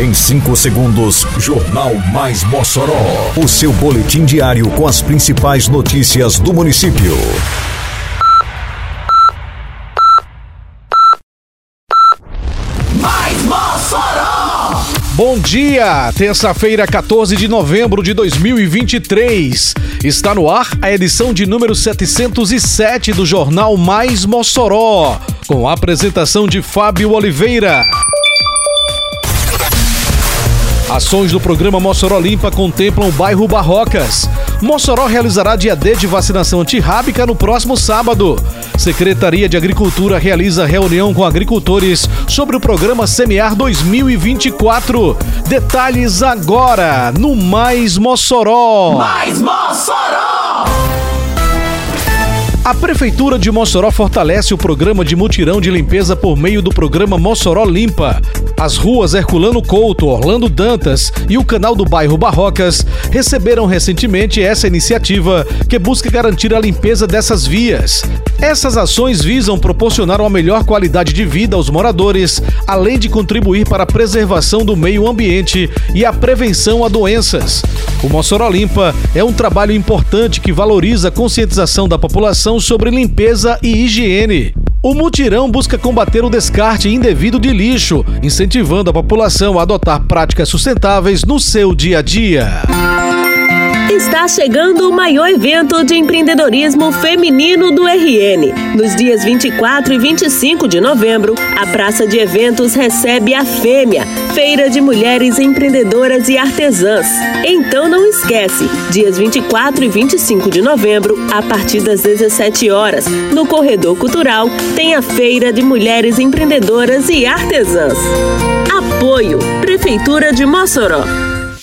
Em 5 segundos, Jornal Mais Mossoró. O seu boletim diário com as principais notícias do município. Mais Mossoró! Bom dia! Terça-feira, 14 de novembro de 2023. Está no ar a edição de número 707 do Jornal Mais Mossoró, com a apresentação de Fábio Oliveira. Ações do programa Mossoró Limpa contemplam o bairro Barrocas. Mossoró realizará dia D de vacinação antirrábica no próximo sábado. Secretaria de Agricultura realiza reunião com agricultores sobre o programa Semear 2024. Detalhes agora no Mais Mossoró. Mais Mossoró! A Prefeitura de Mossoró fortalece o programa de mutirão de limpeza por meio do programa Mossoró Limpa. As ruas Herculano Couto, Orlando Dantas e o canal do bairro Barrocas receberam recentemente essa iniciativa que busca garantir a limpeza dessas vias. Essas ações visam proporcionar uma melhor qualidade de vida aos moradores, além de contribuir para a preservação do meio ambiente e a prevenção a doenças. O Mossoró Limpa é um trabalho importante que valoriza a conscientização da população sobre limpeza e higiene. O mutirão busca combater o descarte indevido de lixo, incentivando a população a adotar práticas sustentáveis no seu dia a dia. Está chegando o maior evento de empreendedorismo feminino do RN. Nos dias 24 e 25 de novembro, a Praça de Eventos recebe a Fêmea, Feira de Mulheres Empreendedoras e Artesãs. Então não esquece, dias 24 e 25 de novembro, a partir das 17 horas, no Corredor Cultural, tem a Feira de Mulheres Empreendedoras e Artesãs. Apoio Prefeitura de Mossoró.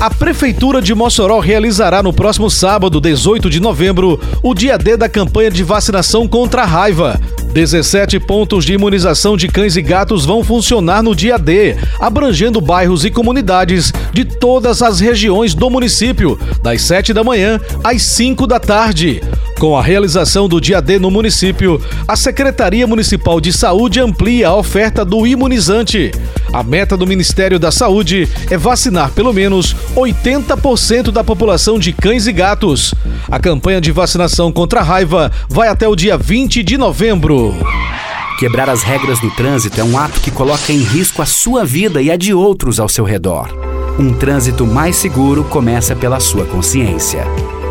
A Prefeitura de Mossoró realizará no próximo sábado, 18 de novembro, o dia D da campanha de vacinação contra a raiva. 17 pontos de imunização de cães e gatos vão funcionar no dia D, abrangendo bairros e comunidades de todas as regiões do município, das 7 da manhã às 5 da tarde. Com a realização do dia D no município, a Secretaria Municipal de Saúde amplia a oferta do imunizante. A meta do Ministério da Saúde é vacinar pelo menos 80% da população de cães e gatos. A campanha de vacinação contra a raiva vai até o dia 20 de novembro. Quebrar as regras do trânsito é um ato que coloca em risco a sua vida e a de outros ao seu redor. Um trânsito mais seguro começa pela sua consciência.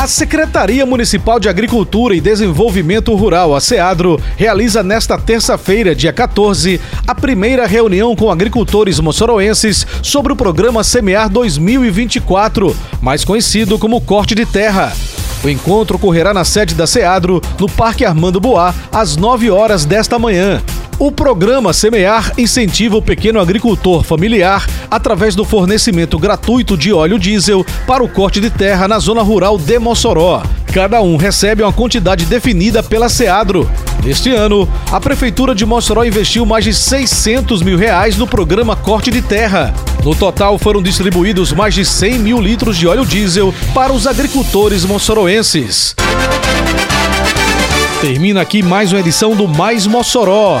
A Secretaria Municipal de Agricultura e Desenvolvimento Rural, a SEADRO, realiza nesta terça-feira, dia 14, a primeira reunião com agricultores moçoroenses sobre o programa Semear 2024, mais conhecido como Corte de Terra. O encontro ocorrerá na sede da SEADRO, no Parque Armando Boá, às 9 horas desta manhã. O programa Semear incentiva o pequeno agricultor familiar através do fornecimento gratuito de óleo diesel para o corte de terra na zona rural de Mossoró. Cada um recebe uma quantidade definida pela Seadro. Este ano, a Prefeitura de Mossoró investiu mais de 600 mil reais no programa Corte de Terra. No total, foram distribuídos mais de 100 mil litros de óleo diesel para os agricultores moçoroenses. Termina aqui mais uma edição do Mais Mossoró